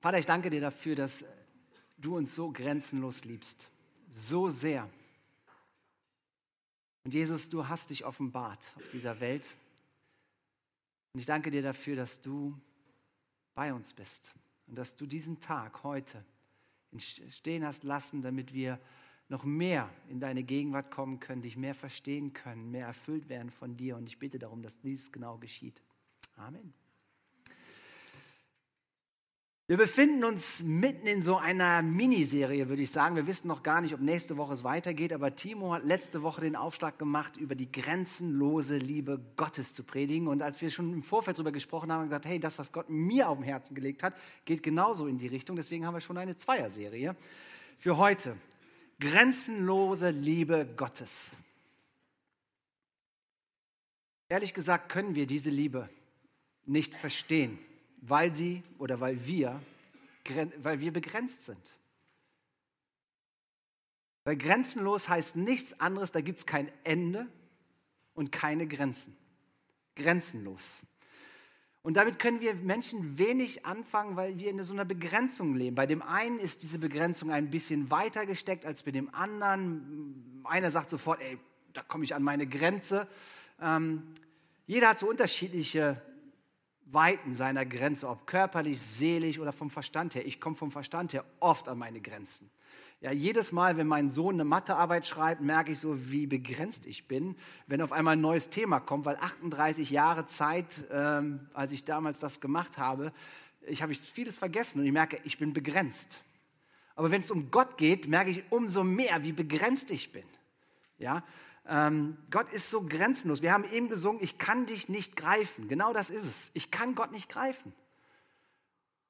Vater, ich danke dir dafür, dass du uns so grenzenlos liebst. So sehr. Und Jesus, du hast dich offenbart auf dieser Welt. Und ich danke dir dafür, dass du bei uns bist und dass du diesen Tag heute stehen hast lassen, damit wir noch mehr in deine Gegenwart kommen können, dich mehr verstehen können, mehr erfüllt werden von dir. Und ich bitte darum, dass dies genau geschieht. Amen. Wir befinden uns mitten in so einer Miniserie, würde ich sagen. Wir wissen noch gar nicht, ob nächste Woche es weitergeht, aber Timo hat letzte Woche den Aufschlag gemacht, über die grenzenlose Liebe Gottes zu predigen. Und als wir schon im Vorfeld darüber gesprochen haben, haben wir gesagt, hey, das, was Gott mir auf dem Herzen gelegt hat, geht genauso in die Richtung. Deswegen haben wir schon eine Zweierserie für heute. Grenzenlose Liebe Gottes. Ehrlich gesagt können wir diese Liebe nicht verstehen weil sie oder weil wir, weil wir begrenzt sind. Weil grenzenlos heißt nichts anderes, da gibt es kein Ende und keine Grenzen. Grenzenlos. Und damit können wir Menschen wenig anfangen, weil wir in so einer Begrenzung leben. Bei dem einen ist diese Begrenzung ein bisschen weiter gesteckt als bei dem anderen. Einer sagt sofort, ey, da komme ich an meine Grenze. Ähm, jeder hat so unterschiedliche Weiten seiner Grenze, ob körperlich, seelisch oder vom Verstand her. Ich komme vom Verstand her oft an meine Grenzen. Ja, jedes Mal, wenn mein Sohn eine Mathearbeit schreibt, merke ich so, wie begrenzt ich bin, wenn auf einmal ein neues Thema kommt, weil 38 Jahre Zeit, ähm, als ich damals das gemacht habe, ich habe vieles vergessen und ich merke, ich bin begrenzt. Aber wenn es um Gott geht, merke ich umso mehr, wie begrenzt ich bin. Ja, ähm, Gott ist so grenzenlos. Wir haben eben gesungen, ich kann dich nicht greifen. Genau das ist es. Ich kann Gott nicht greifen.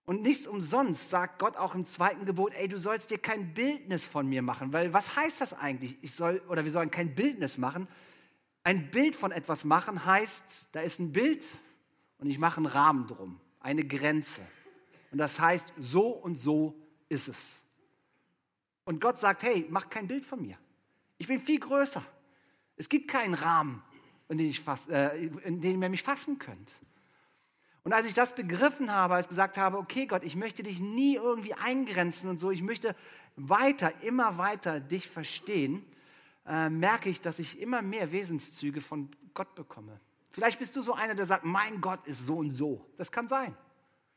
Und nichts umsonst sagt Gott auch im zweiten Gebot, ey, du sollst dir kein Bildnis von mir machen. Weil was heißt das eigentlich? Ich soll, oder wir sollen kein Bildnis machen. Ein Bild von etwas machen heißt, da ist ein Bild und ich mache einen Rahmen drum, eine Grenze. Und das heißt, so und so ist es. Und Gott sagt, hey, mach kein Bild von mir. Ich bin viel größer. Es gibt keinen Rahmen, in den, ich fass, äh, in den ihr mich fassen könnt. Und als ich das begriffen habe, als ich gesagt habe, okay Gott, ich möchte dich nie irgendwie eingrenzen und so, ich möchte weiter, immer weiter dich verstehen, äh, merke ich, dass ich immer mehr Wesenszüge von Gott bekomme. Vielleicht bist du so einer, der sagt, mein Gott ist so und so. Das kann sein.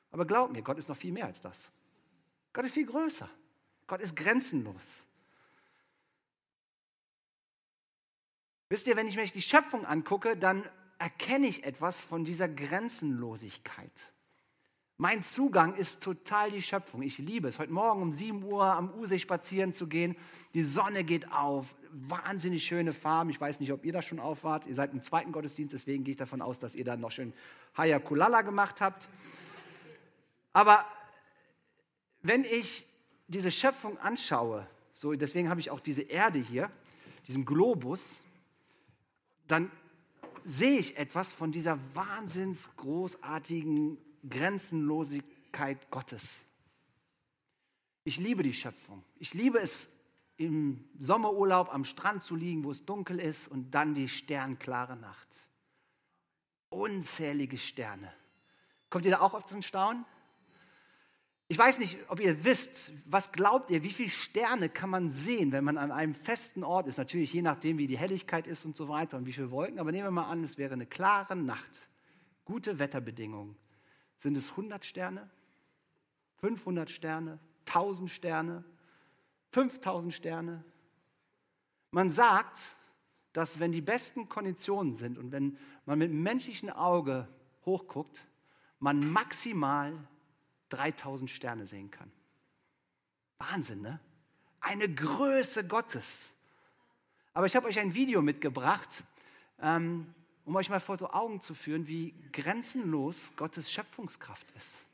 Aber glaub mir, Gott ist noch viel mehr als das. Gott ist viel größer. Gott ist grenzenlos. Wisst ihr, wenn ich mir die Schöpfung angucke, dann erkenne ich etwas von dieser Grenzenlosigkeit. Mein Zugang ist total die Schöpfung. Ich liebe es, heute Morgen um 7 Uhr am Usee spazieren zu gehen. Die Sonne geht auf, wahnsinnig schöne Farben. Ich weiß nicht, ob ihr da schon auf wart. Ihr seid im zweiten Gottesdienst, deswegen gehe ich davon aus, dass ihr dann noch schön Haya Kulala gemacht habt. Aber wenn ich diese Schöpfung anschaue, so deswegen habe ich auch diese Erde hier, diesen Globus, dann sehe ich etwas von dieser wahnsinns großartigen Grenzenlosigkeit Gottes. Ich liebe die Schöpfung. Ich liebe es, im Sommerurlaub am Strand zu liegen, wo es dunkel ist und dann die sternklare Nacht. Unzählige Sterne. Kommt ihr da auch auf den Staunen? Ich weiß nicht, ob ihr wisst, was glaubt ihr, wie viele Sterne kann man sehen, wenn man an einem festen Ort ist? Natürlich je nachdem, wie die Helligkeit ist und so weiter und wie viele Wolken. Aber nehmen wir mal an, es wäre eine klare Nacht, gute Wetterbedingungen. Sind es 100 Sterne, 500 Sterne, 1000 Sterne, 5000 Sterne? Man sagt, dass wenn die besten Konditionen sind und wenn man mit menschlichem Auge hochguckt, man maximal 3000 Sterne sehen kann. Wahnsinn, ne? Eine Größe Gottes. Aber ich habe euch ein Video mitgebracht, ähm, um euch mal vor die Augen zu führen, wie grenzenlos Gottes Schöpfungskraft ist.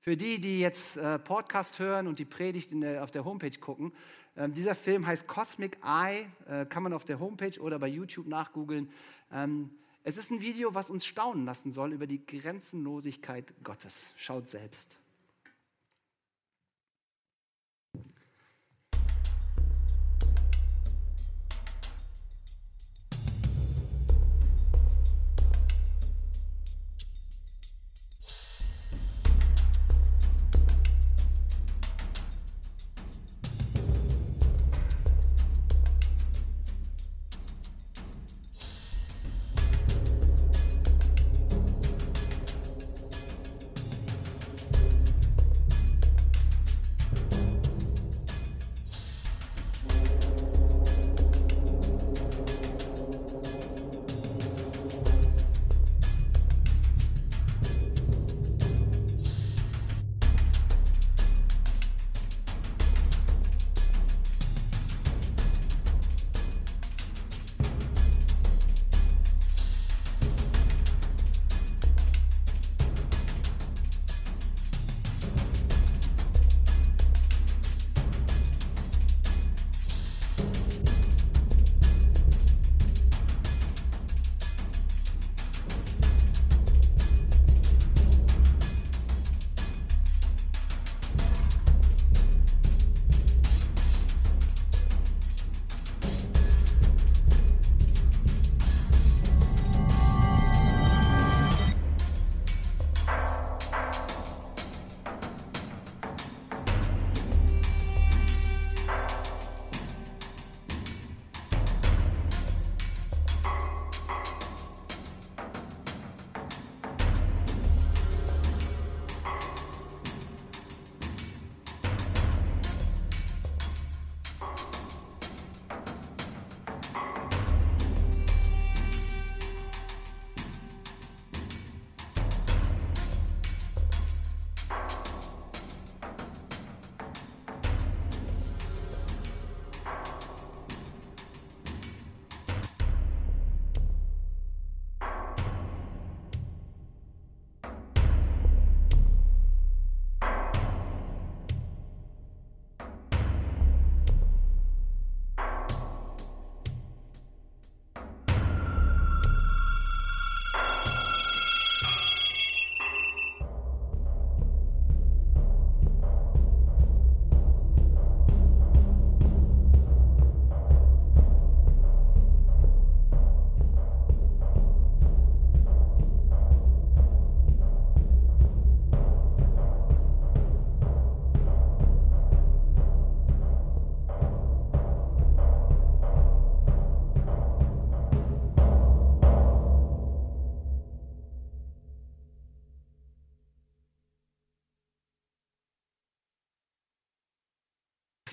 Für die, die jetzt äh, Podcast hören und die Predigt der, auf der Homepage gucken, ähm, dieser Film heißt Cosmic Eye, äh, kann man auf der Homepage oder bei YouTube nachgoogeln. Ähm, es ist ein Video, was uns staunen lassen soll über die Grenzenlosigkeit Gottes. Schaut selbst.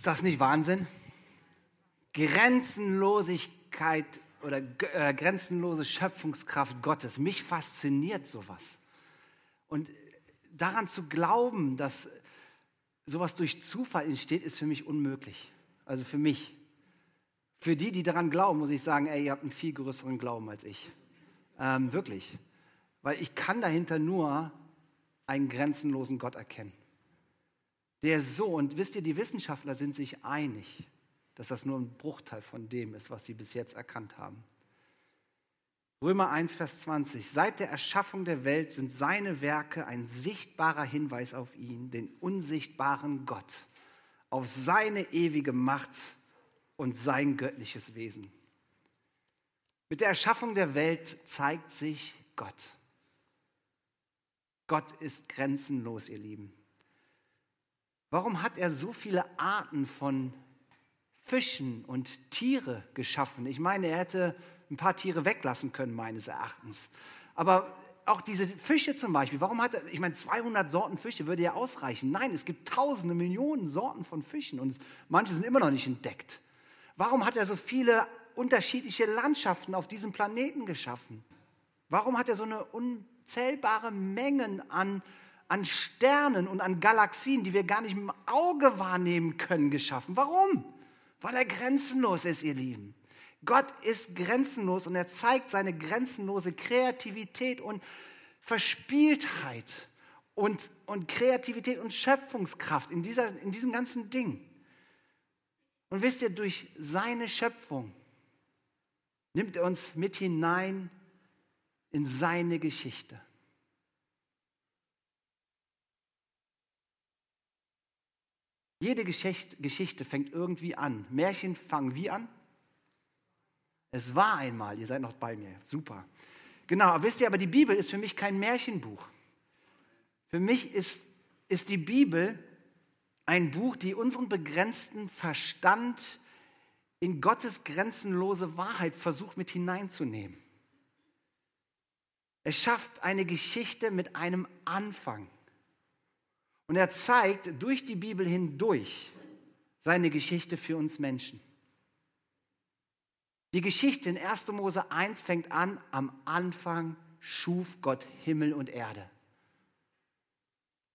Ist das nicht Wahnsinn? Grenzenlosigkeit oder äh, grenzenlose Schöpfungskraft Gottes. Mich fasziniert sowas. Und daran zu glauben, dass sowas durch Zufall entsteht, ist für mich unmöglich. Also für mich. Für die, die daran glauben, muss ich sagen, ey, ihr habt einen viel größeren Glauben als ich. Ähm, wirklich. Weil ich kann dahinter nur einen grenzenlosen Gott erkennen. Der so, und wisst ihr, die Wissenschaftler sind sich einig, dass das nur ein Bruchteil von dem ist, was sie bis jetzt erkannt haben. Römer 1, Vers 20. Seit der Erschaffung der Welt sind seine Werke ein sichtbarer Hinweis auf ihn, den unsichtbaren Gott, auf seine ewige Macht und sein göttliches Wesen. Mit der Erschaffung der Welt zeigt sich Gott. Gott ist grenzenlos, ihr Lieben. Warum hat er so viele Arten von Fischen und Tiere geschaffen? Ich meine, er hätte ein paar Tiere weglassen können, meines Erachtens. Aber auch diese Fische zum Beispiel, warum hat er, ich meine, 200 Sorten Fische würde ja ausreichen. Nein, es gibt tausende, Millionen Sorten von Fischen und manche sind immer noch nicht entdeckt. Warum hat er so viele unterschiedliche Landschaften auf diesem Planeten geschaffen? Warum hat er so eine unzählbare Mengen an, an Sternen und an Galaxien, die wir gar nicht mit dem Auge wahrnehmen können, geschaffen? Warum? Weil er grenzenlos ist, ihr Lieben. Gott ist grenzenlos und er zeigt seine grenzenlose Kreativität und Verspieltheit und, und Kreativität und Schöpfungskraft in, dieser, in diesem ganzen Ding. Und wisst ihr, durch seine Schöpfung nimmt er uns mit hinein in seine Geschichte. Jede Geschichte fängt irgendwie an. Märchen fangen wie an? Es war einmal, ihr seid noch bei mir, super. Genau, wisst ihr, aber die Bibel ist für mich kein Märchenbuch. Für mich ist, ist die Bibel ein Buch, die unseren begrenzten Verstand in Gottes grenzenlose Wahrheit versucht mit hineinzunehmen. Es schafft eine Geschichte mit einem Anfang. Und er zeigt durch die Bibel hindurch seine Geschichte für uns Menschen. Die Geschichte in 1. Mose 1 fängt an, am Anfang schuf Gott Himmel und Erde.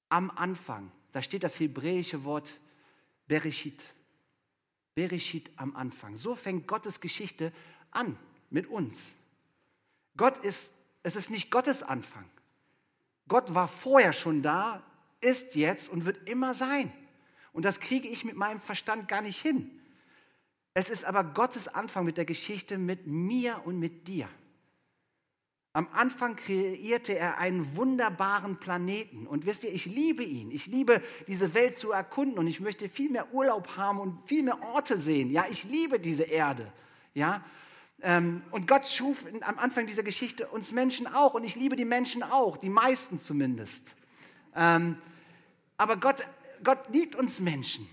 Am Anfang. Da steht das hebräische Wort Bereshit. Bereshit am Anfang. So fängt Gottes Geschichte an mit uns. Gott ist, es ist nicht Gottes Anfang. Gott war vorher schon da, ist jetzt und wird immer sein. Und das kriege ich mit meinem Verstand gar nicht hin. Es ist aber Gottes Anfang mit der Geschichte mit mir und mit dir. Am Anfang kreierte er einen wunderbaren Planeten. Und wisst ihr, ich liebe ihn. Ich liebe diese Welt zu erkunden und ich möchte viel mehr Urlaub haben und viel mehr Orte sehen. Ja, ich liebe diese Erde. Ja, ähm, und Gott schuf am Anfang dieser Geschichte uns Menschen auch. Und ich liebe die Menschen auch, die meisten zumindest. Ähm, aber Gott, Gott liebt uns Menschen.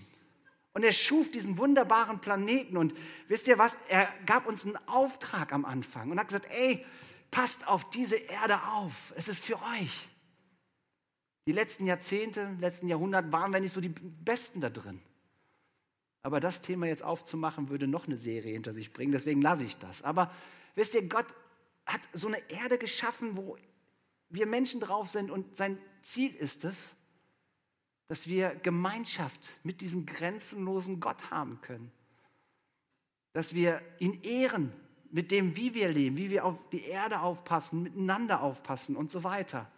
Und er schuf diesen wunderbaren Planeten. Und wisst ihr was? Er gab uns einen Auftrag am Anfang und hat gesagt, ey, passt auf diese Erde auf. Es ist für euch. Die letzten Jahrzehnte, letzten Jahrhundert waren wir nicht so die Besten da drin. Aber das Thema jetzt aufzumachen, würde noch eine Serie hinter sich bringen. Deswegen lasse ich das. Aber wisst ihr, Gott hat so eine Erde geschaffen, wo wir Menschen drauf sind und sein Ziel ist es, dass wir Gemeinschaft mit diesem grenzenlosen Gott haben können. Dass wir ihn ehren mit dem, wie wir leben, wie wir auf die Erde aufpassen, miteinander aufpassen und so weiter.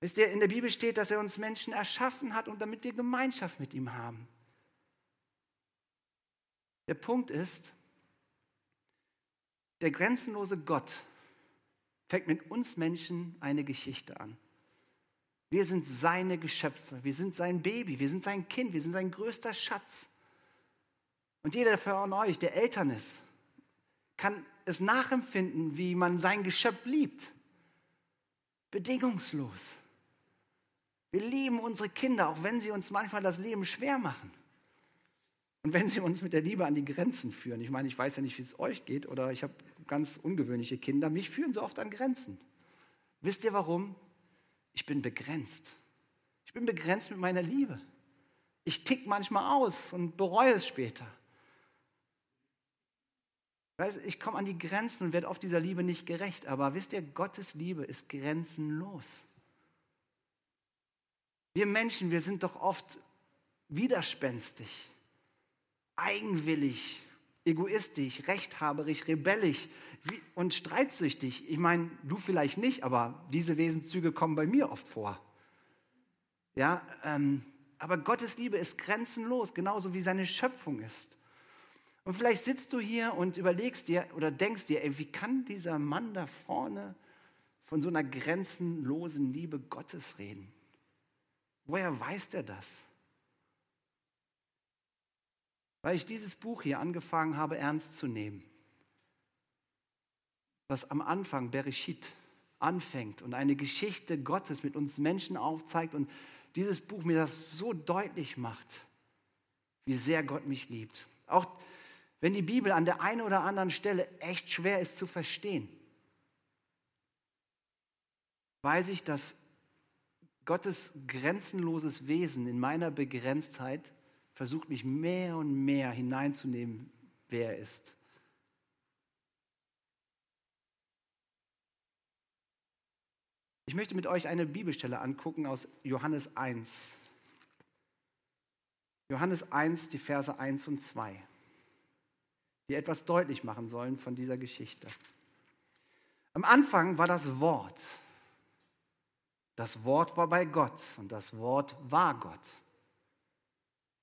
Wisst ihr, in der Bibel steht, dass er uns Menschen erschaffen hat und damit wir Gemeinschaft mit ihm haben. Der Punkt ist, der grenzenlose Gott fängt mit uns Menschen eine Geschichte an. Wir sind seine Geschöpfe, wir sind sein Baby, wir sind sein Kind, wir sind sein größter Schatz. Und jeder von euch, der Eltern ist, kann es nachempfinden, wie man sein Geschöpf liebt. Bedingungslos. Wir lieben unsere Kinder, auch wenn sie uns manchmal das Leben schwer machen. Und wenn sie uns mit der Liebe an die Grenzen führen. Ich meine, ich weiß ja nicht, wie es euch geht, oder ich habe ganz ungewöhnliche Kinder. Mich führen sie oft an Grenzen. Wisst ihr warum? Ich bin begrenzt. Ich bin begrenzt mit meiner Liebe. Ich tick manchmal aus und bereue es später. Ich komme an die Grenzen und werde oft dieser Liebe nicht gerecht. Aber wisst ihr, Gottes Liebe ist grenzenlos. Wir Menschen, wir sind doch oft widerspenstig, eigenwillig, egoistisch, rechthaberig, rebellisch und streitsüchtig. Ich meine, du vielleicht nicht, aber diese Wesenszüge kommen bei mir oft vor. Ja, ähm, aber Gottes Liebe ist grenzenlos, genauso wie seine Schöpfung ist. Und vielleicht sitzt du hier und überlegst dir oder denkst dir, ey, wie kann dieser Mann da vorne von so einer grenzenlosen Liebe Gottes reden? Woher weiß der das? Weil ich dieses Buch hier angefangen habe ernst zu nehmen, was am Anfang Bereshit anfängt und eine Geschichte Gottes mit uns Menschen aufzeigt und dieses Buch mir das so deutlich macht, wie sehr Gott mich liebt. Auch wenn die Bibel an der einen oder anderen Stelle echt schwer ist zu verstehen, weiß ich, dass Gottes grenzenloses Wesen in meiner Begrenztheit versucht mich mehr und mehr hineinzunehmen, wer er ist. Ich möchte mit euch eine Bibelstelle angucken aus Johannes 1. Johannes 1, die Verse 1 und 2, die etwas deutlich machen sollen von dieser Geschichte. Am Anfang war das Wort. Das Wort war bei Gott und das Wort war Gott.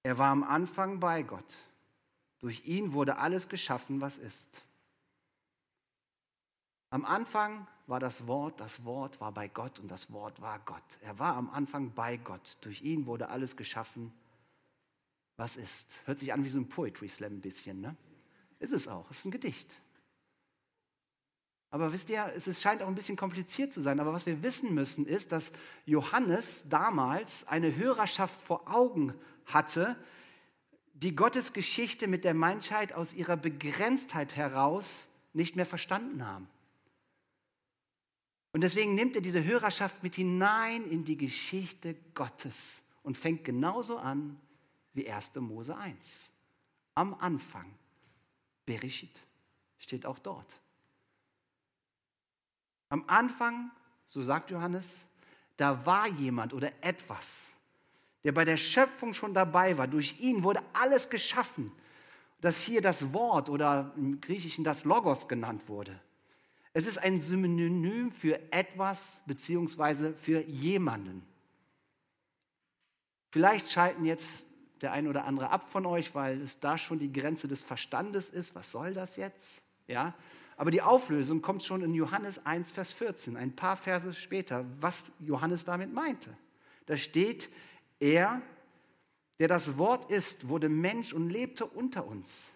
Er war am Anfang bei Gott. Durch ihn wurde alles geschaffen, was ist. Am Anfang war das Wort, das Wort war bei Gott und das Wort war Gott. Er war am Anfang bei Gott. Durch ihn wurde alles geschaffen, was ist. Hört sich an wie so ein Poetry Slam ein bisschen, ne? Ist es auch, ist ein Gedicht. Aber wisst ihr, es scheint auch ein bisschen kompliziert zu sein. Aber was wir wissen müssen, ist, dass Johannes damals eine Hörerschaft vor Augen hatte, die Gottes Geschichte mit der Menschheit aus ihrer Begrenztheit heraus nicht mehr verstanden haben. Und deswegen nimmt er diese Hörerschaft mit hinein in die Geschichte Gottes und fängt genauso an wie 1. Mose 1. Am Anfang, Bereshit, steht auch dort. Am Anfang, so sagt Johannes, da war jemand oder etwas, der bei der Schöpfung schon dabei war. Durch ihn wurde alles geschaffen, das hier das Wort oder im Griechischen das Logos genannt wurde. Es ist ein Synonym für etwas beziehungsweise für jemanden. Vielleicht schalten jetzt der ein oder andere ab von euch, weil es da schon die Grenze des Verstandes ist. Was soll das jetzt? Ja, aber die Auflösung kommt schon in Johannes 1, Vers 14, ein paar Verse später, was Johannes damit meinte. Da steht, er, der das Wort ist, wurde Mensch und lebte unter uns.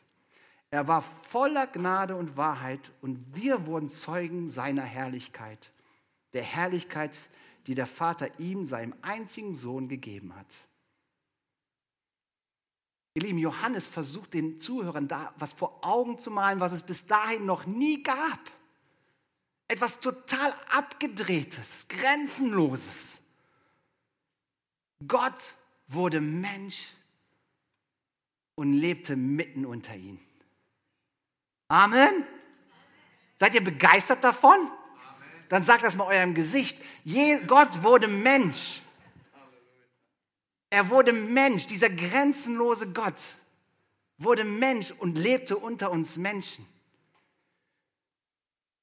Er war voller Gnade und Wahrheit und wir wurden Zeugen seiner Herrlichkeit, der Herrlichkeit, die der Vater ihm, seinem einzigen Sohn, gegeben hat. Ihr Lieben, Johannes versucht den Zuhörern da was vor Augen zu malen, was es bis dahin noch nie gab. Etwas total abgedrehtes, grenzenloses. Gott wurde Mensch und lebte mitten unter ihnen. Amen. Seid ihr begeistert davon? Dann sagt das mal eurem Gesicht. Je, Gott wurde Mensch. Er wurde Mensch, dieser grenzenlose Gott wurde Mensch und lebte unter uns Menschen.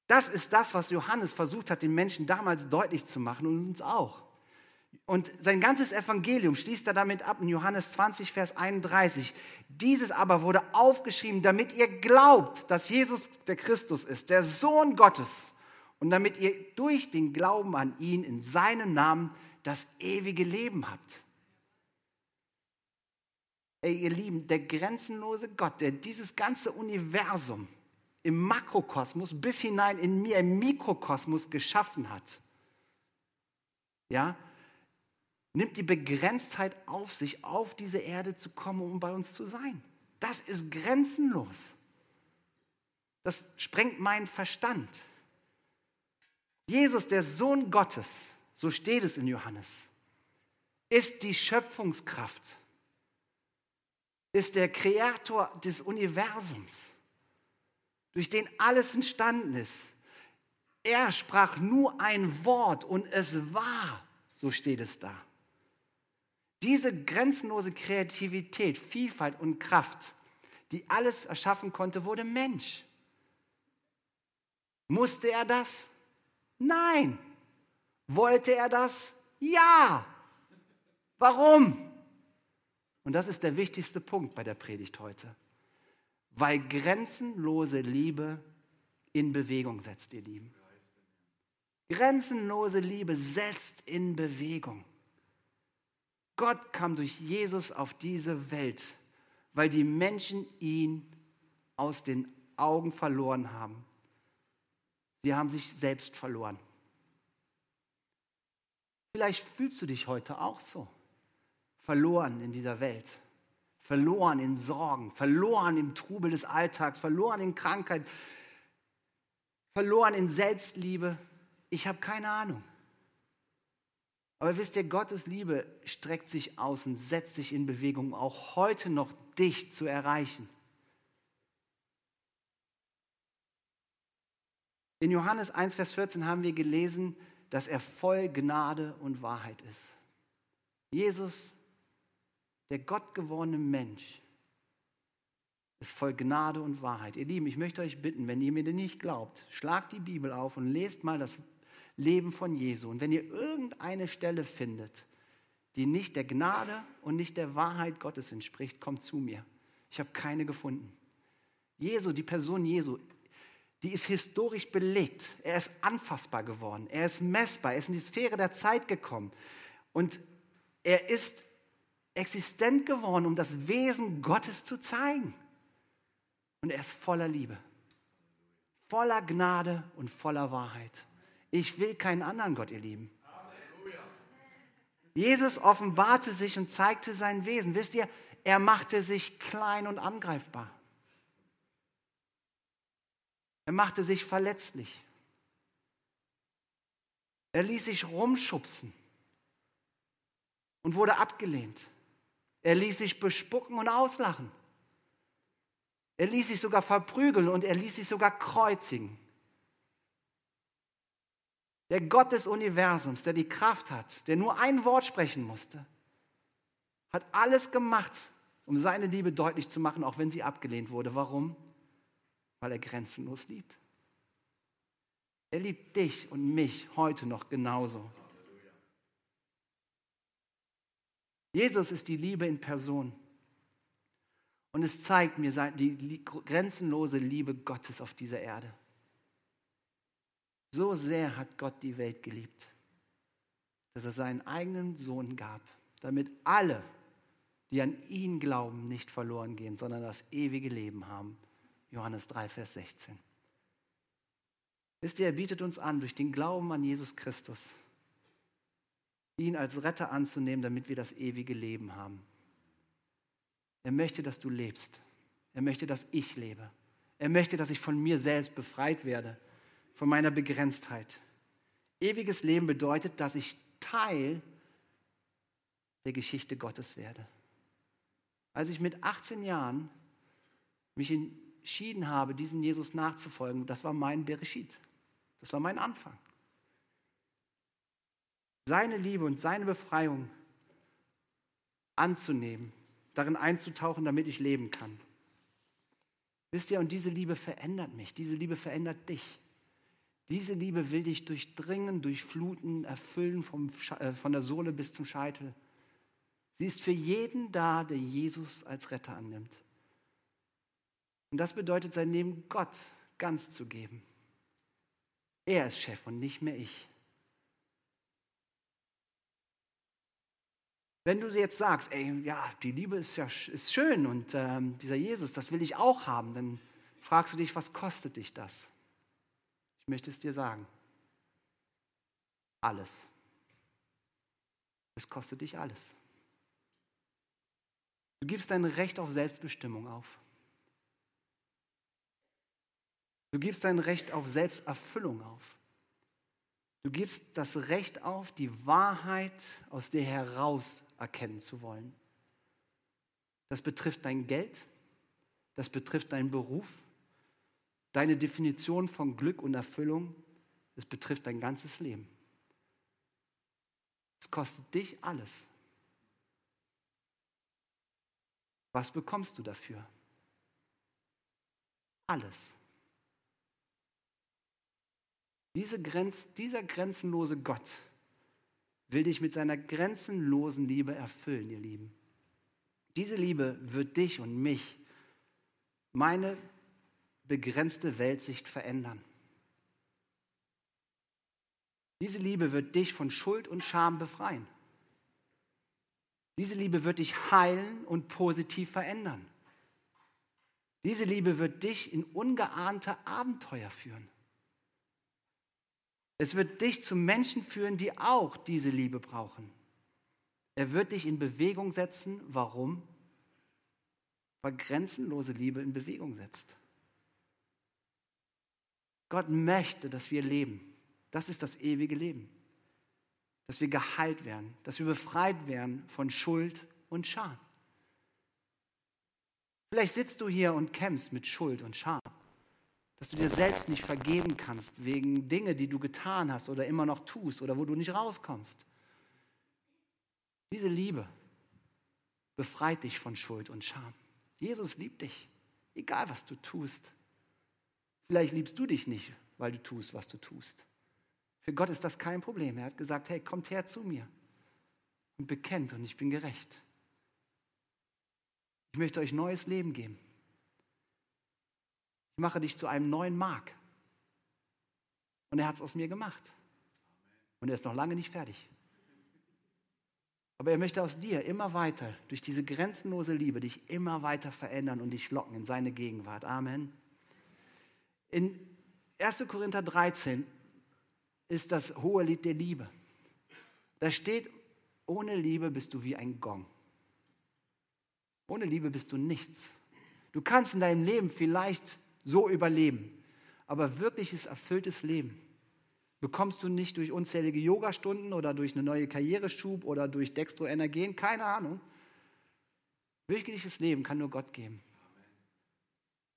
Das ist das, was Johannes versucht hat, den Menschen damals deutlich zu machen und uns auch. Und sein ganzes Evangelium schließt er damit ab in Johannes 20, Vers 31. Dieses aber wurde aufgeschrieben, damit ihr glaubt, dass Jesus der Christus ist, der Sohn Gottes. Und damit ihr durch den Glauben an ihn in seinem Namen das ewige Leben habt. Ey, ihr Lieben, der grenzenlose Gott, der dieses ganze Universum im Makrokosmos bis hinein in mir im Mikrokosmos geschaffen hat. Ja, nimmt die Begrenztheit auf sich, auf diese Erde zu kommen, um bei uns zu sein. Das ist grenzenlos. Das sprengt meinen Verstand. Jesus, der Sohn Gottes, so steht es in Johannes, ist die Schöpfungskraft ist der Kreator des Universums, durch den alles entstanden ist. Er sprach nur ein Wort und es war, so steht es da. Diese grenzenlose Kreativität, Vielfalt und Kraft, die alles erschaffen konnte, wurde Mensch. Musste er das? Nein. Wollte er das? Ja. Warum? Und das ist der wichtigste Punkt bei der Predigt heute. Weil grenzenlose Liebe in Bewegung setzt, ihr Lieben. Grenzenlose Liebe setzt in Bewegung. Gott kam durch Jesus auf diese Welt, weil die Menschen ihn aus den Augen verloren haben. Sie haben sich selbst verloren. Vielleicht fühlst du dich heute auch so. Verloren in dieser Welt. Verloren in Sorgen. Verloren im Trubel des Alltags. Verloren in Krankheit. Verloren in Selbstliebe. Ich habe keine Ahnung. Aber wisst ihr, Gottes Liebe streckt sich aus und setzt sich in Bewegung, auch heute noch dich zu erreichen. In Johannes 1, Vers 14 haben wir gelesen, dass er voll Gnade und Wahrheit ist. Jesus, der gottgewordene Mensch, ist voll Gnade und Wahrheit. Ihr Lieben, ich möchte euch bitten, wenn ihr mir denn nicht glaubt, schlagt die Bibel auf und lest mal das Leben von Jesu. Und wenn ihr irgendeine Stelle findet, die nicht der Gnade und nicht der Wahrheit Gottes entspricht, kommt zu mir. Ich habe keine gefunden. Jesu, die Person Jesu, die ist historisch belegt. Er ist anfassbar geworden. Er ist messbar. Er ist in die Sphäre der Zeit gekommen. Und er ist existent geworden, um das Wesen Gottes zu zeigen. Und er ist voller Liebe, voller Gnade und voller Wahrheit. Ich will keinen anderen Gott, ihr Lieben. Jesus offenbarte sich und zeigte sein Wesen. Wisst ihr, er machte sich klein und angreifbar. Er machte sich verletzlich. Er ließ sich rumschubsen und wurde abgelehnt. Er ließ sich bespucken und auslachen. Er ließ sich sogar verprügeln und er ließ sich sogar kreuzigen. Der Gott des Universums, der die Kraft hat, der nur ein Wort sprechen musste, hat alles gemacht, um seine Liebe deutlich zu machen, auch wenn sie abgelehnt wurde. Warum? Weil er grenzenlos liebt. Er liebt dich und mich heute noch genauso. Jesus ist die Liebe in Person. Und es zeigt mir die grenzenlose Liebe Gottes auf dieser Erde. So sehr hat Gott die Welt geliebt, dass er seinen eigenen Sohn gab, damit alle, die an ihn glauben, nicht verloren gehen, sondern das ewige Leben haben. Johannes 3, Vers 16. Wisst ihr, er bietet uns an, durch den Glauben an Jesus Christus, ihn als Retter anzunehmen, damit wir das ewige Leben haben. Er möchte, dass du lebst. Er möchte, dass ich lebe. Er möchte, dass ich von mir selbst befreit werde von meiner Begrenztheit. Ewiges Leben bedeutet, dass ich Teil der Geschichte Gottes werde. Als ich mit 18 Jahren mich entschieden habe, diesem Jesus nachzufolgen, das war mein Bereshit. Das war mein Anfang. Seine Liebe und seine Befreiung anzunehmen, darin einzutauchen, damit ich leben kann. Wisst ihr, und diese Liebe verändert mich, diese Liebe verändert dich. Diese Liebe will dich durchdringen, durchfluten, erfüllen vom, äh, von der Sohle bis zum Scheitel. Sie ist für jeden da, der Jesus als Retter annimmt. Und das bedeutet, sein Leben Gott ganz zu geben. Er ist Chef und nicht mehr ich. Wenn du jetzt sagst, ey, ja, die Liebe ist ja ist schön und ähm, dieser Jesus, das will ich auch haben, dann fragst du dich, was kostet dich das? Möchte es dir sagen. Alles. Es kostet dich alles. Du gibst dein Recht auf Selbstbestimmung auf. Du gibst dein Recht auf Selbsterfüllung auf. Du gibst das Recht auf, die Wahrheit aus dir heraus erkennen zu wollen. Das betrifft dein Geld, das betrifft deinen Beruf, deine Definition von Glück und Erfüllung, es betrifft dein ganzes Leben. Es kostet dich alles. Was bekommst du dafür? Alles. Diese Grenz, dieser grenzenlose Gott will dich mit seiner grenzenlosen Liebe erfüllen, ihr Lieben. Diese Liebe wird dich und mich, meine begrenzte Weltsicht verändern. Diese Liebe wird dich von Schuld und Scham befreien. Diese Liebe wird dich heilen und positiv verändern. Diese Liebe wird dich in ungeahnte Abenteuer führen. Es wird dich zu Menschen führen, die auch diese Liebe brauchen. Er wird dich in Bewegung setzen. Warum? Weil grenzenlose Liebe in Bewegung setzt. Gott möchte, dass wir leben. Das ist das ewige Leben. Dass wir geheilt werden, dass wir befreit werden von Schuld und Scham. Vielleicht sitzt du hier und kämpfst mit Schuld und Scham dass du dir selbst nicht vergeben kannst wegen Dinge, die du getan hast oder immer noch tust oder wo du nicht rauskommst. Diese Liebe befreit dich von Schuld und Scham. Jesus liebt dich, egal was du tust. Vielleicht liebst du dich nicht, weil du tust, was du tust. Für Gott ist das kein Problem. Er hat gesagt, hey, kommt her zu mir und bekennt und ich bin gerecht. Ich möchte euch neues Leben geben. Ich mache dich zu einem neuen Mark. Und er hat es aus mir gemacht. Und er ist noch lange nicht fertig. Aber er möchte aus dir immer weiter, durch diese grenzenlose Liebe, dich immer weiter verändern und dich locken in seine Gegenwart. Amen. In 1. Korinther 13 ist das hohe Lied der Liebe. Da steht, ohne Liebe bist du wie ein Gong. Ohne Liebe bist du nichts. Du kannst in deinem Leben vielleicht so überleben. Aber wirkliches erfülltes Leben bekommst du nicht durch unzählige Yogastunden oder durch eine neue Karriereschub oder durch Dextroenergien, keine Ahnung. Wirkliches Leben kann nur Gott geben.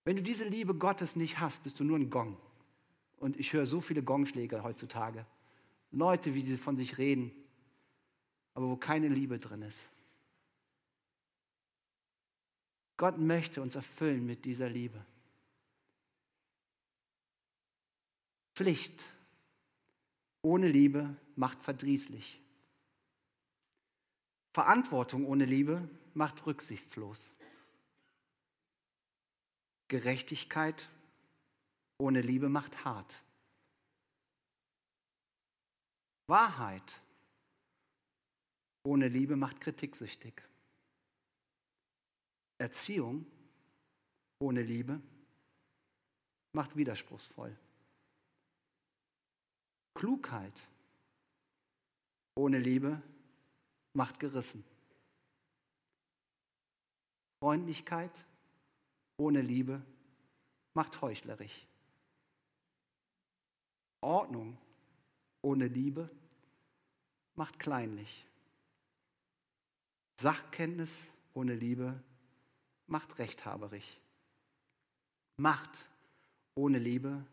Wenn du diese Liebe Gottes nicht hast, bist du nur ein Gong. Und ich höre so viele Gongschläge heutzutage. Leute, wie sie von sich reden, aber wo keine Liebe drin ist. Gott möchte uns erfüllen mit dieser Liebe. Pflicht ohne Liebe macht verdrießlich. Verantwortung ohne Liebe macht rücksichtslos. Gerechtigkeit ohne Liebe macht hart. Wahrheit ohne Liebe macht kritiksüchtig. Erziehung ohne Liebe macht widerspruchsvoll. Klugheit ohne Liebe macht gerissen. Freundlichkeit ohne Liebe macht heuchlerisch. Ordnung ohne Liebe macht kleinlich. Sachkenntnis ohne Liebe macht rechthaberig. Macht ohne Liebe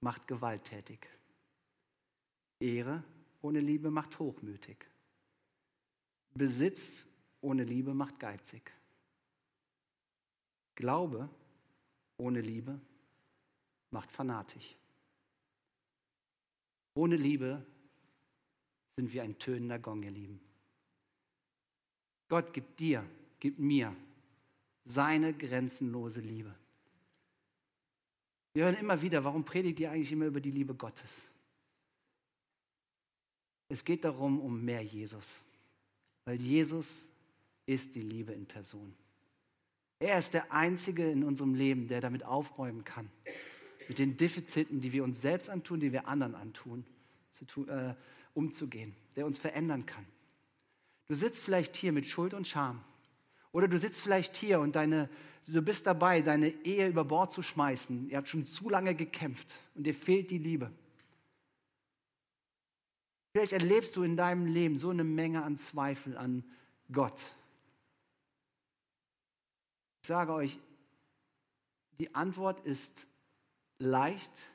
macht gewalttätig. Ehre ohne Liebe macht hochmütig. Besitz ohne Liebe macht geizig. Glaube ohne Liebe macht fanatisch. Ohne Liebe sind wir ein tönender Gong, ihr Lieben. Gott gibt dir, gibt mir seine grenzenlose Liebe. Wir hören immer wieder, warum predigt ihr eigentlich immer über die Liebe Gottes? Es geht darum, um mehr Jesus, weil Jesus ist die Liebe in Person. Er ist der Einzige in unserem Leben, der damit aufräumen kann, mit den Defiziten, die wir uns selbst antun, die wir anderen antun, tun, äh, umzugehen, der uns verändern kann. Du sitzt vielleicht hier mit Schuld und Scham. Oder du sitzt vielleicht hier und deine, du bist dabei, deine Ehe über Bord zu schmeißen. Ihr habt schon zu lange gekämpft und dir fehlt die Liebe. Vielleicht erlebst du in deinem Leben so eine Menge an Zweifel an Gott. Ich sage euch, die Antwort ist leicht,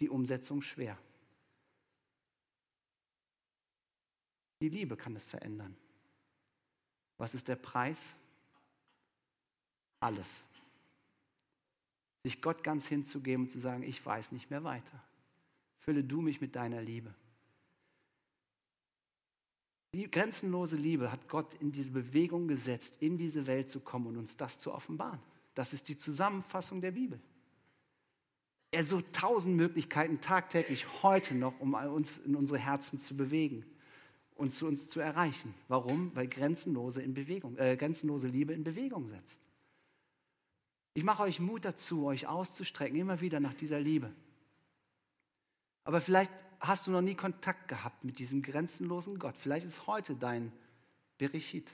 die Umsetzung schwer. Die Liebe kann es verändern. Was ist der Preis? Alles. Sich Gott ganz hinzugeben und zu sagen, ich weiß nicht mehr weiter. Fülle du mich mit deiner Liebe. Die grenzenlose Liebe hat Gott in diese Bewegung gesetzt, in diese Welt zu kommen und uns das zu offenbaren. Das ist die Zusammenfassung der Bibel. Er sucht tausend Möglichkeiten tagtäglich heute noch, um uns in unsere Herzen zu bewegen und zu uns zu erreichen. Warum? Weil grenzenlose, in Bewegung, äh, grenzenlose Liebe in Bewegung setzt. Ich mache euch Mut dazu, euch auszustrecken, immer wieder nach dieser Liebe. Aber vielleicht hast du noch nie Kontakt gehabt mit diesem grenzenlosen Gott. Vielleicht ist heute dein Berichit.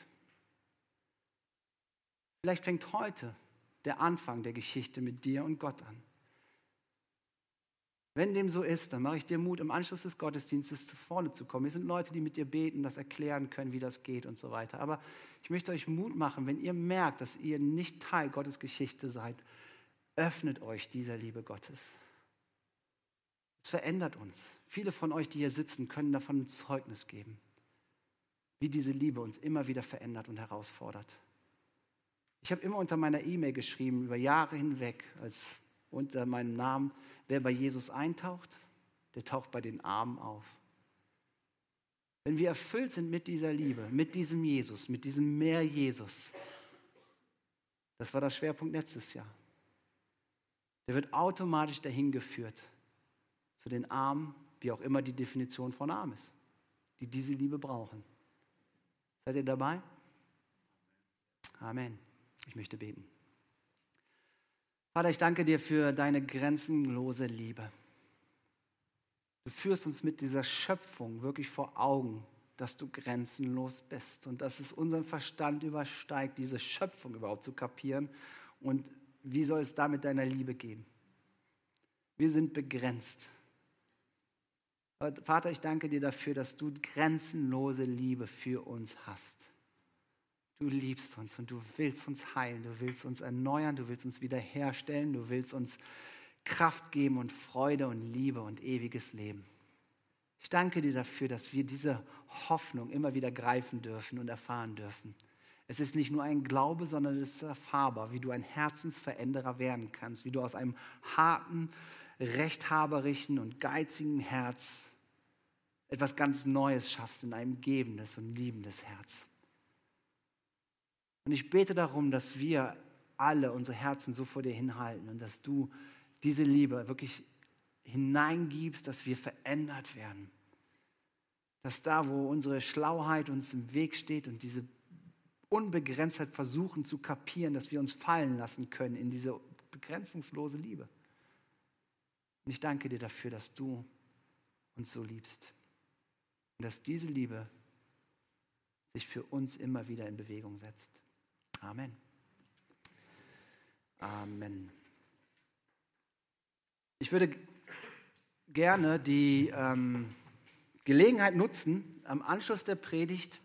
Vielleicht fängt heute der Anfang der Geschichte mit dir und Gott an. Wenn dem so ist, dann mache ich dir Mut, im Anschluss des Gottesdienstes zu vorne zu kommen. Wir sind Leute, die mit dir beten, das erklären können, wie das geht und so weiter. Aber ich möchte euch Mut machen, wenn ihr merkt, dass ihr nicht Teil Gottes Geschichte seid, öffnet euch dieser Liebe Gottes. Es verändert uns. Viele von euch, die hier sitzen, können davon ein Zeugnis geben, wie diese Liebe uns immer wieder verändert und herausfordert. Ich habe immer unter meiner E-Mail geschrieben, über Jahre hinweg, als unter meinem Namen, wer bei Jesus eintaucht, der taucht bei den Armen auf. Wenn wir erfüllt sind mit dieser Liebe, mit diesem Jesus, mit diesem Meer Jesus, das war der Schwerpunkt letztes Jahr, der wird automatisch dahin geführt zu den Armen, wie auch immer die Definition von arm ist, die diese Liebe brauchen. Seid ihr dabei? Amen. Ich möchte beten. Vater, ich danke dir für deine grenzenlose Liebe. Du führst uns mit dieser Schöpfung wirklich vor Augen, dass du grenzenlos bist und dass es unseren Verstand übersteigt, diese Schöpfung überhaupt zu kapieren. Und wie soll es da mit deiner Liebe gehen? Wir sind begrenzt. Vater, ich danke dir dafür, dass du grenzenlose Liebe für uns hast. Du liebst uns und du willst uns heilen, du willst uns erneuern, du willst uns wiederherstellen, du willst uns Kraft geben und Freude und Liebe und ewiges Leben. Ich danke dir dafür, dass wir diese Hoffnung immer wieder greifen dürfen und erfahren dürfen. Es ist nicht nur ein Glaube, sondern es ist erfahrbar, wie du ein Herzensveränderer werden kannst, wie du aus einem harten, rechthaberischen und geizigen Herz etwas ganz Neues schaffst in einem gebendes und liebendes Herz. Und ich bete darum, dass wir alle unsere Herzen so vor dir hinhalten und dass du diese Liebe wirklich hineingibst, dass wir verändert werden. Dass da, wo unsere Schlauheit uns im Weg steht und diese Unbegrenztheit versuchen zu kapieren, dass wir uns fallen lassen können in diese begrenzungslose Liebe. Und ich danke dir dafür, dass du uns so liebst und dass diese Liebe sich für uns immer wieder in Bewegung setzt. Amen. Amen. Ich würde gerne die ähm, Gelegenheit nutzen, am Anschluss der Predigt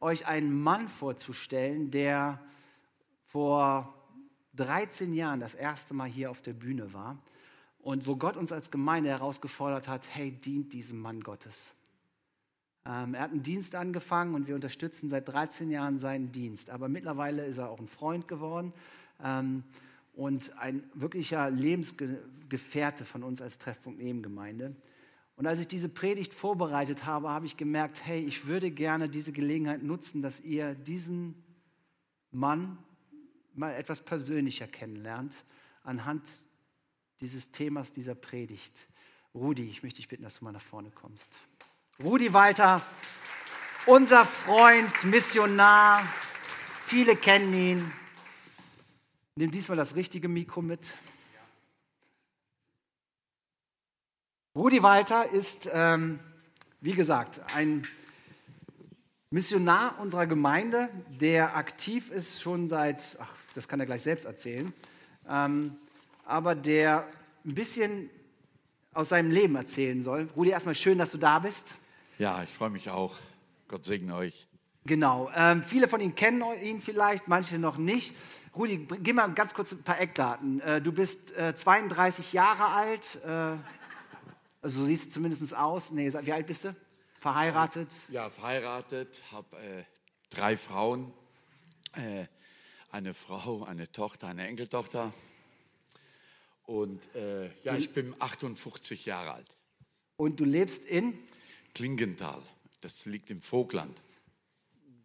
euch einen Mann vorzustellen, der vor 13 Jahren das erste Mal hier auf der Bühne war und wo Gott uns als Gemeinde herausgefordert hat, hey, dient diesem Mann Gottes. Ähm, er hat einen Dienst angefangen und wir unterstützen seit 13 Jahren seinen Dienst. Aber mittlerweile ist er auch ein Freund geworden ähm, und ein wirklicher Lebensgefährte von uns als Treffpunkt Nebengemeinde. Und als ich diese Predigt vorbereitet habe, habe ich gemerkt, hey, ich würde gerne diese Gelegenheit nutzen, dass ihr diesen Mann mal etwas persönlicher kennenlernt anhand dieses Themas dieser Predigt. Rudi, ich möchte dich bitten, dass du mal nach vorne kommst. Rudi Walter, unser Freund, Missionar. Viele kennen ihn. Nimm diesmal das richtige Mikro mit. Rudi Walter ist, ähm, wie gesagt, ein Missionar unserer Gemeinde, der aktiv ist schon seit, ach, das kann er gleich selbst erzählen, ähm, aber der ein bisschen aus seinem Leben erzählen soll. Rudi, erstmal schön, dass du da bist. Ja, ich freue mich auch. Gott segne euch. Genau. Ähm, viele von Ihnen kennen ihn vielleicht, manche noch nicht. Rudi, gib mal ganz kurz ein paar Eckdaten. Äh, du bist äh, 32 Jahre alt. Äh, also so siehst du zumindest aus. Nee, wie alt bist du? Verheiratet? Ja, verheiratet, habe äh, drei Frauen, äh, eine Frau, eine Tochter, eine Enkeltochter. Und äh, ja, ich bin 58 Jahre alt. Und du lebst in? Klingenthal. Das liegt im Vogtland.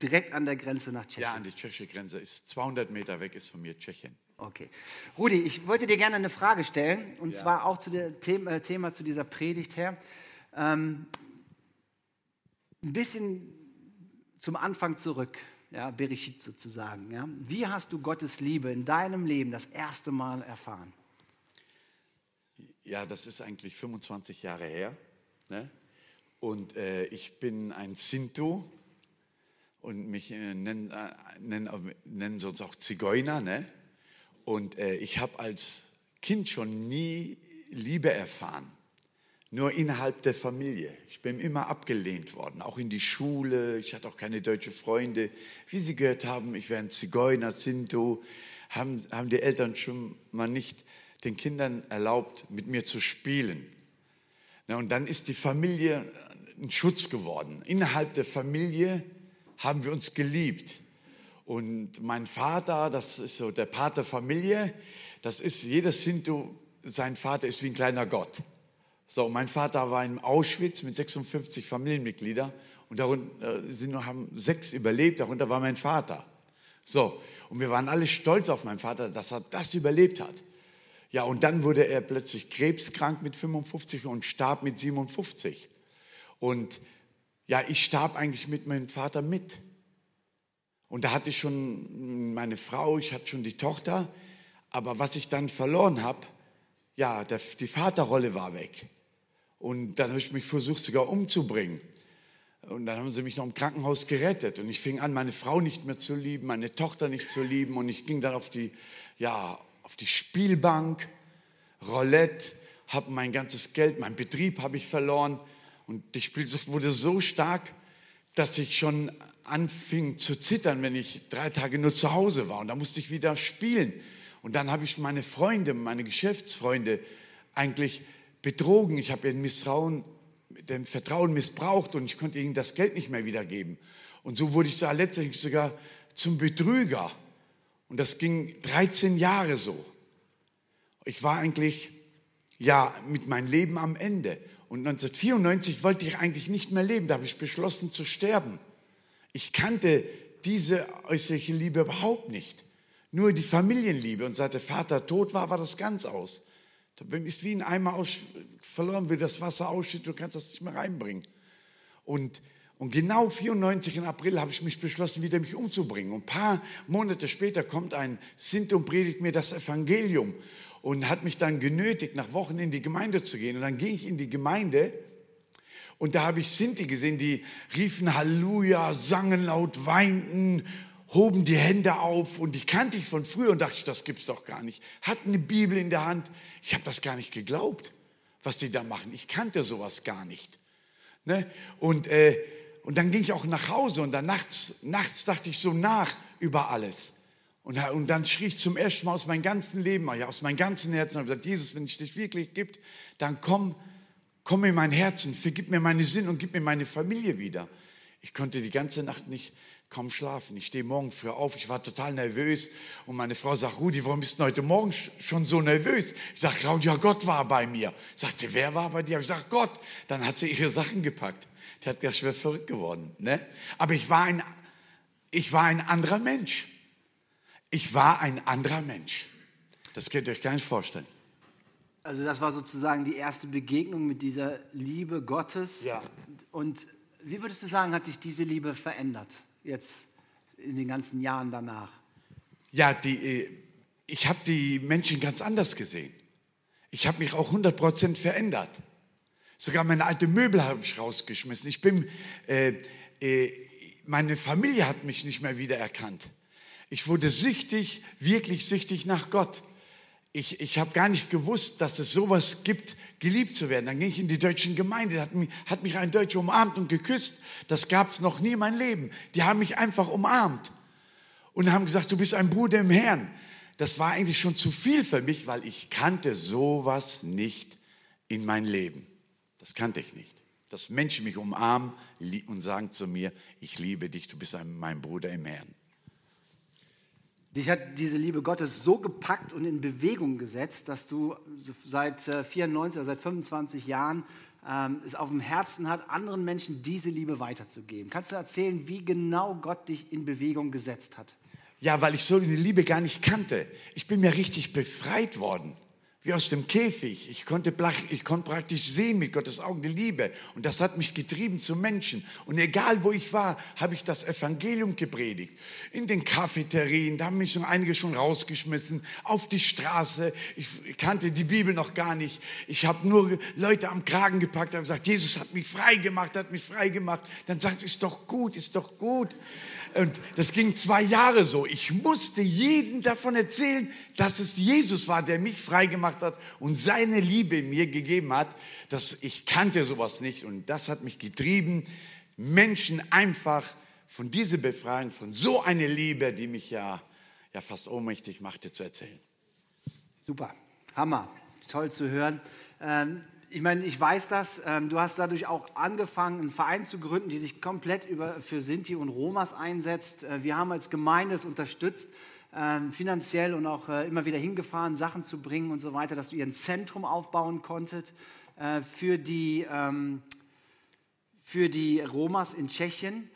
Direkt an der Grenze nach Tschechien? Ja, an die tschechische Grenze. Ist 200 Meter weg ist von mir Tschechien. Okay. Rudi, ich wollte dir gerne eine Frage stellen, und ja. zwar auch zu dem Thema, Thema, zu dieser Predigt her. Ähm, ein bisschen zum Anfang zurück, ja, Bereshit sozusagen. Ja. Wie hast du Gottes Liebe in deinem Leben das erste Mal erfahren? Ja, das ist eigentlich 25 Jahre her. Ne? Und äh, ich bin ein Sinto und mich äh, nennen, äh, nennen, nennen sie uns auch Zigeuner. Ne? Und äh, ich habe als Kind schon nie Liebe erfahren, nur innerhalb der Familie. Ich bin immer abgelehnt worden, auch in die Schule. Ich hatte auch keine deutschen Freunde. Wie Sie gehört haben, ich wäre ein Zigeuner, Sinto, haben, haben die Eltern schon mal nicht den Kindern erlaubt, mit mir zu spielen. Na, und dann ist die Familie ein Schutz geworden. Innerhalb der Familie haben wir uns geliebt. Und mein Vater, das ist so der Pater Familie, das ist, jedes Sinto, sein Vater ist wie ein kleiner Gott. So, mein Vater war in Auschwitz mit 56 Familienmitgliedern und darunter äh, sind haben sechs überlebt, darunter war mein Vater. So, und wir waren alle stolz auf meinen Vater, dass er das überlebt hat. Ja, und dann wurde er plötzlich krebskrank mit 55 und starb mit 57. Und ja, ich starb eigentlich mit meinem Vater mit. Und da hatte ich schon meine Frau, ich hatte schon die Tochter. Aber was ich dann verloren habe, ja, der, die Vaterrolle war weg. Und dann habe ich mich versucht, sogar umzubringen. Und dann haben sie mich noch im Krankenhaus gerettet. Und ich fing an, meine Frau nicht mehr zu lieben, meine Tochter nicht zu lieben. Und ich ging dann auf die, ja, auf die Spielbank, Roulette, habe mein ganzes Geld, mein Betrieb habe ich verloren und die Spielsucht wurde so stark, dass ich schon anfing zu zittern, wenn ich drei Tage nur zu Hause war und da musste ich wieder spielen. Und dann habe ich meine Freunde, meine Geschäftsfreunde eigentlich betrogen. Ich habe ihr Misstrauen, dem Vertrauen missbraucht und ich konnte ihnen das Geld nicht mehr wiedergeben. Und so wurde ich so letztendlich sogar zum Betrüger. Und das ging 13 Jahre so. Ich war eigentlich ja mit meinem Leben am Ende. Und 1994 wollte ich eigentlich nicht mehr leben. Da habe ich beschlossen zu sterben. Ich kannte diese äußerliche Liebe überhaupt nicht. Nur die Familienliebe. Und seit der Vater tot war, war das ganz aus. Da ist wie ein Eimer aus, verloren, wie das Wasser ausschüttet, du kannst das nicht mehr reinbringen. Und und genau 94 im April habe ich mich beschlossen, wieder mich umzubringen. Und ein paar Monate später kommt ein Sint und predigt mir das Evangelium und hat mich dann genötigt, nach Wochen in die Gemeinde zu gehen. Und dann ging ich in die Gemeinde und da habe ich Sinti gesehen, die riefen Halleluja, sangen laut, weinten, hoben die Hände auf und die kannte ich von früher und dachte ich, das gibt's doch gar nicht. Hatten eine Bibel in der Hand. Ich habe das gar nicht geglaubt, was die da machen. Ich kannte sowas gar nicht. Ne? Und äh, und dann ging ich auch nach Hause und dann nachts, nachts dachte ich so nach über alles. Und, und dann schrie ich zum ersten Mal aus meinem ganzen Leben, aus meinem ganzen Herzen, und gesagt, Jesus, wenn es dich wirklich gibt, dann komm, komm in mein Herzen, vergib mir meine Sinn und gib mir meine Familie wieder. Ich konnte die ganze Nacht nicht kaum schlafen. Ich stehe morgen früh auf, ich war total nervös und meine Frau sagt, Rudi, warum bist du heute Morgen schon so nervös? Ich sage, Claudia, Gott war bei mir. Sagt sie, wer war bei dir? Ich sage, Gott. Dann hat sie ihre Sachen gepackt. Der hat gedacht, ich wäre verrückt geworden. Ne? Aber ich war, ein, ich war ein anderer Mensch. Ich war ein anderer Mensch. Das könnt ihr euch gar nicht vorstellen. Also das war sozusagen die erste Begegnung mit dieser Liebe Gottes. Ja. Und wie würdest du sagen, hat dich diese Liebe verändert jetzt in den ganzen Jahren danach? Ja, die, äh, ich habe die Menschen ganz anders gesehen. Ich habe mich auch 100% verändert. Sogar meine alte Möbel habe ich rausgeschmissen. Ich bin, äh, äh, meine Familie hat mich nicht mehr wiedererkannt. Ich wurde süchtig, wirklich süchtig nach Gott. ich, ich habe gar nicht gewusst, dass es sowas gibt, geliebt zu werden. Dann ging ich in die deutsche Gemeinde, hat mich, hat mich ein Deutscher umarmt und geküsst. Das gab es noch nie in meinem Leben. Die haben mich einfach umarmt und haben gesagt, du bist ein Bruder im Herrn. Das war eigentlich schon zu viel für mich, weil ich kannte sowas nicht in mein Leben. Das kannte ich nicht. Dass Menschen mich umarmen und sagen zu mir, ich liebe dich, du bist mein Bruder im Herrn. Dich hat diese Liebe Gottes so gepackt und in Bewegung gesetzt, dass du seit 94 äh, oder seit 25 Jahren ähm, es auf dem Herzen hat, anderen Menschen diese Liebe weiterzugeben. Kannst du erzählen, wie genau Gott dich in Bewegung gesetzt hat? Ja, weil ich so eine Liebe gar nicht kannte. Ich bin mir richtig befreit worden wie aus dem Käfig. Ich konnte, ich konnte praktisch sehen mit Gottes Augen die Liebe. Und das hat mich getrieben zu Menschen. Und egal wo ich war, habe ich das Evangelium gepredigt. In den Cafeterien, da haben mich schon einige schon rausgeschmissen. Auf die Straße. Ich kannte die Bibel noch gar nicht. Ich habe nur Leute am Kragen gepackt, habe gesagt, Jesus hat mich frei gemacht, hat mich frei gemacht. Dann sagt, ist doch gut, ist doch gut. Und das ging zwei Jahre so. Ich musste jedem davon erzählen, dass es Jesus war, der mich freigemacht hat und seine Liebe mir gegeben hat. Dass ich kannte sowas nicht und das hat mich getrieben, Menschen einfach von dieser Befreiung, von so einer Liebe, die mich ja, ja fast ohnmächtig machte, zu erzählen. Super, Hammer, toll zu hören. Ähm, ich meine, ich weiß das, ähm, du hast dadurch auch angefangen, einen Verein zu gründen, die sich komplett über, für Sinti und Romas einsetzt. Äh, wir haben als Gemeinde es unterstützt, ähm, finanziell und auch äh, immer wieder hingefahren, Sachen zu bringen und so weiter, dass du ihr ein Zentrum aufbauen konntet äh, für, die, ähm, für die Romas in Tschechien.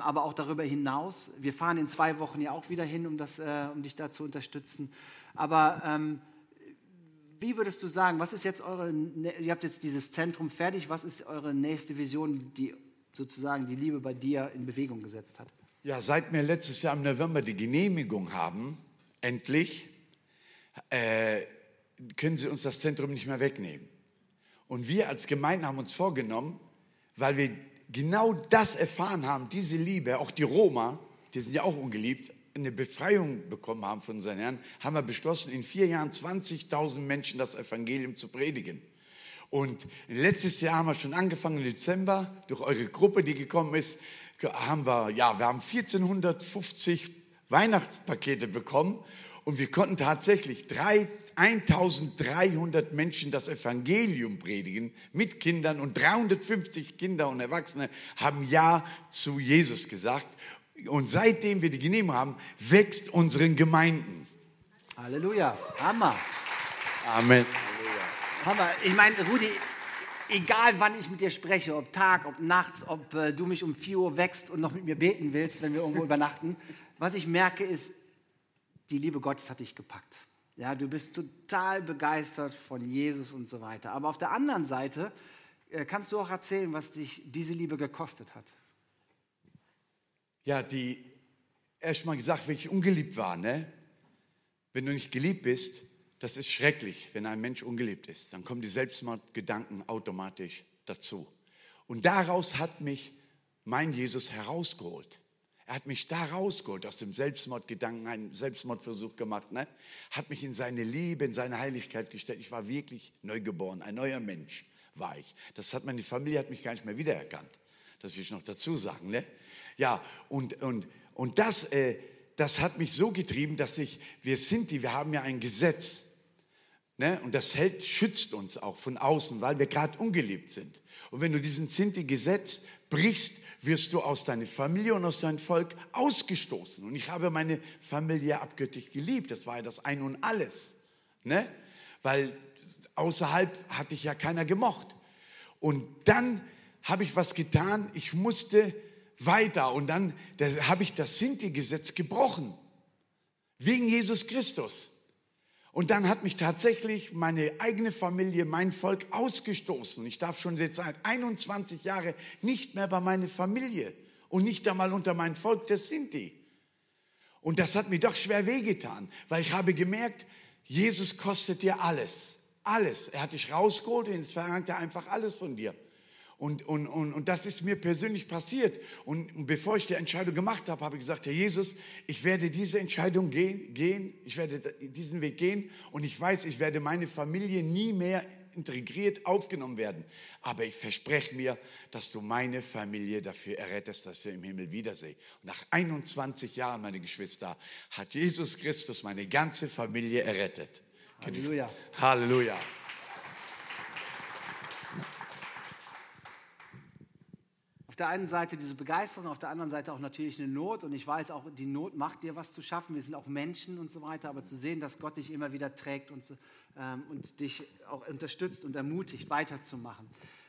aber auch darüber hinaus. Wir fahren in zwei Wochen ja auch wieder hin, um, das, um dich da zu unterstützen. Aber wie würdest du sagen, was ist jetzt eure, ihr habt jetzt dieses Zentrum fertig, was ist eure nächste Vision, die sozusagen die Liebe bei dir in Bewegung gesetzt hat? Ja, seit wir letztes Jahr im November die Genehmigung haben, endlich, äh, können sie uns das Zentrum nicht mehr wegnehmen. Und wir als Gemeinde haben uns vorgenommen, weil wir genau das erfahren haben, diese Liebe, auch die Roma, die sind ja auch ungeliebt, eine Befreiung bekommen haben von unseren Herrn, haben wir beschlossen, in vier Jahren 20.000 Menschen das Evangelium zu predigen. Und letztes Jahr haben wir schon angefangen, im Dezember, durch eure Gruppe, die gekommen ist, haben wir, ja, wir haben 1450 Weihnachtspakete bekommen und wir konnten tatsächlich drei, 1300 Menschen das Evangelium predigen mit Kindern und 350 Kinder und Erwachsene haben Ja zu Jesus gesagt. Und seitdem wir die Genehmigung haben, wächst unseren Gemeinden. Halleluja. Hammer. Amen. Hammer. Ich meine, Rudi, egal wann ich mit dir spreche, ob Tag, ob nachts, ob äh, du mich um 4 Uhr wächst und noch mit mir beten willst, wenn wir irgendwo übernachten, was ich merke ist, die Liebe Gottes hat dich gepackt. Ja, du bist total begeistert von Jesus und so weiter. Aber auf der anderen Seite äh, kannst du auch erzählen, was dich diese Liebe gekostet hat ja, die erstmal gesagt, wenn ich ungeliebt war, ne? Wenn du nicht geliebt bist, das ist schrecklich, wenn ein Mensch ungeliebt ist. Dann kommen die Selbstmordgedanken automatisch dazu. Und daraus hat mich mein Jesus herausgeholt. Er hat mich da rausgeholt, aus dem Selbstmordgedanken, einen Selbstmordversuch gemacht, ne? hat mich in seine Liebe, in seine Heiligkeit gestellt. Ich war wirklich neugeboren, ein neuer Mensch war ich. Das hat meine Familie hat mich gar nicht mehr wiedererkannt. Das will ich noch dazu sagen. Ne? Ja, und, und, und das, äh, das hat mich so getrieben, dass ich, wir sind die, wir haben ja ein Gesetz. Ne? Und das hält, schützt uns auch von außen, weil wir gerade ungeliebt sind. Und wenn du diesen Sinti-Gesetz brichst, wirst du aus deiner Familie und aus deinem Volk ausgestoßen. Und ich habe meine Familie abgöttisch geliebt. Das war ja das Ein und Alles. Ne? Weil außerhalb hatte ich ja keiner gemocht. Und dann habe ich was getan. Ich musste weiter und dann habe ich das Sinti-Gesetz gebrochen. Wegen Jesus Christus. Und dann hat mich tatsächlich meine eigene Familie, mein Volk ausgestoßen. Ich darf schon jetzt seit 21 Jahren nicht mehr bei meiner Familie und nicht einmal unter mein Volk der Sinti. Und das hat mir doch schwer wehgetan, weil ich habe gemerkt, Jesus kostet dir alles. Alles. Er hat dich rausgeholt und jetzt verlangt er einfach alles von dir. Und, und, und, und das ist mir persönlich passiert. Und, bevor ich die Entscheidung gemacht habe, habe ich gesagt, Herr Jesus, ich werde diese Entscheidung gehen, gehen, ich werde diesen Weg gehen und ich weiß, ich werde meine Familie nie mehr integriert aufgenommen werden. Aber ich verspreche mir, dass du meine Familie dafür errettest, dass ich im Himmel wiedersehe. Und nach 21 Jahren, meine Geschwister, hat Jesus Christus meine ganze Familie errettet. Halleluja. Halleluja. Der einen Seite diese Begeisterung, auf der anderen Seite auch natürlich eine Not. Und ich weiß auch, die Not macht dir was zu schaffen. Wir sind auch Menschen und so weiter. Aber zu sehen, dass Gott dich immer wieder trägt und, ähm, und dich auch unterstützt und ermutigt, weiterzumachen.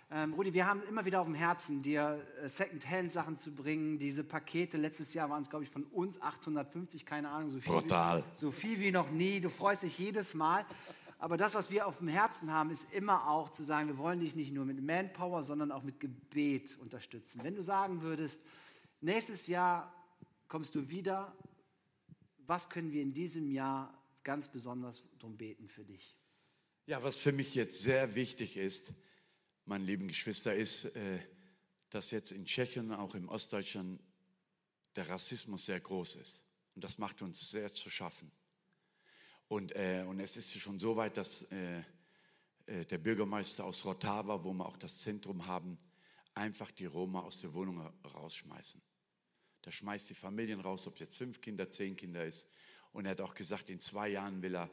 Ähm, Rudi, wir haben immer wieder auf dem Herzen, dir äh, Second-Hand-Sachen zu bringen. Diese Pakete, letztes Jahr waren es, glaube ich, von uns 850, keine Ahnung, so viel, Brutal. Wie, so viel wie noch nie. Du freust dich jedes Mal. Aber das, was wir auf dem Herzen haben, ist immer auch zu sagen, wir wollen dich nicht nur mit Manpower, sondern auch mit Gebet unterstützen. Wenn du sagen würdest, nächstes Jahr kommst du wieder, was können wir in diesem Jahr ganz besonders darum beten für dich? Ja, was für mich jetzt sehr wichtig ist, meine lieben Geschwister, ist, äh, dass jetzt in Tschechien, auch im Ostdeutschland, der Rassismus sehr groß ist. Und das macht uns sehr zu schaffen. Und, äh, und es ist schon so weit, dass äh, äh, der Bürgermeister aus Rotava, wo wir auch das Zentrum haben, einfach die Roma aus der Wohnung rausschmeißen. Der schmeißt die Familien raus, ob jetzt fünf Kinder, zehn Kinder ist. Und er hat auch gesagt, in zwei Jahren will er,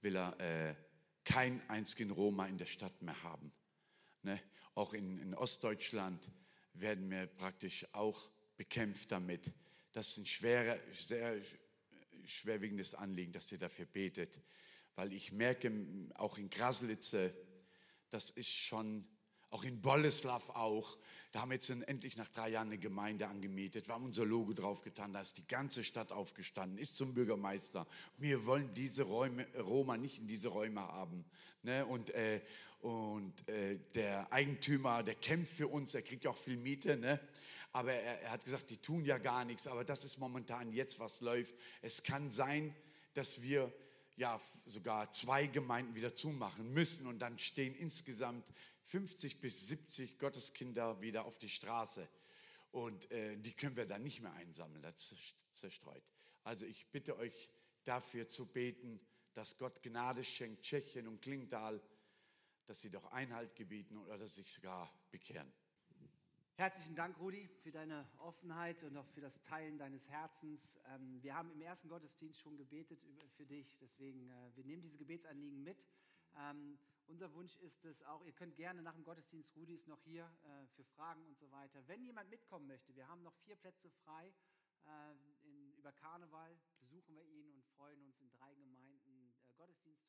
will er äh, kein einzigen Roma in der Stadt mehr haben. Ne? Auch in, in Ostdeutschland werden wir praktisch auch bekämpft damit. Das ist ein schwerer, sehr schwerwiegendes Anliegen, dass ihr dafür betet, weil ich merke, auch in Graslitze, das ist schon, auch in Boleslav auch, da haben wir jetzt endlich nach drei Jahren eine Gemeinde angemietet, wir haben unser Logo draufgetan, da ist die ganze Stadt aufgestanden, ist zum Bürgermeister. Wir wollen diese Räume, Roma nicht in diese Räume haben. Ne? Und, äh, und äh, der Eigentümer, der kämpft für uns, er kriegt ja auch viel Miete. Ne? Aber er, er, hat gesagt, die tun ja gar nichts, aber das ist momentan jetzt, was läuft. Es kann sein, dass wir ja sogar zwei Gemeinden wieder zumachen müssen und dann stehen insgesamt 50 bis 70 Gotteskinder wieder auf die Straße und äh, die können wir dann nicht mehr einsammeln, das zerstreut. Also ich bitte euch dafür zu beten, dass Gott Gnade schenkt, Tschechien und Klingtal, dass sie doch Einhalt gebieten oder dass sie sich sogar bekehren. Herzlichen Dank, Rudi, für deine Offenheit und auch für das Teilen deines Herzens. Ähm, wir haben im ersten Gottesdienst schon gebetet für dich, deswegen äh, wir nehmen diese Gebetsanliegen mit. Ähm, unser Wunsch ist es auch, ihr könnt gerne nach dem Gottesdienst, Rudi ist noch hier äh, für Fragen und so weiter. Wenn jemand mitkommen möchte, wir haben noch vier Plätze frei äh, über Karneval, besuchen wir ihn und freuen uns in drei Gemeinden Gottesdienst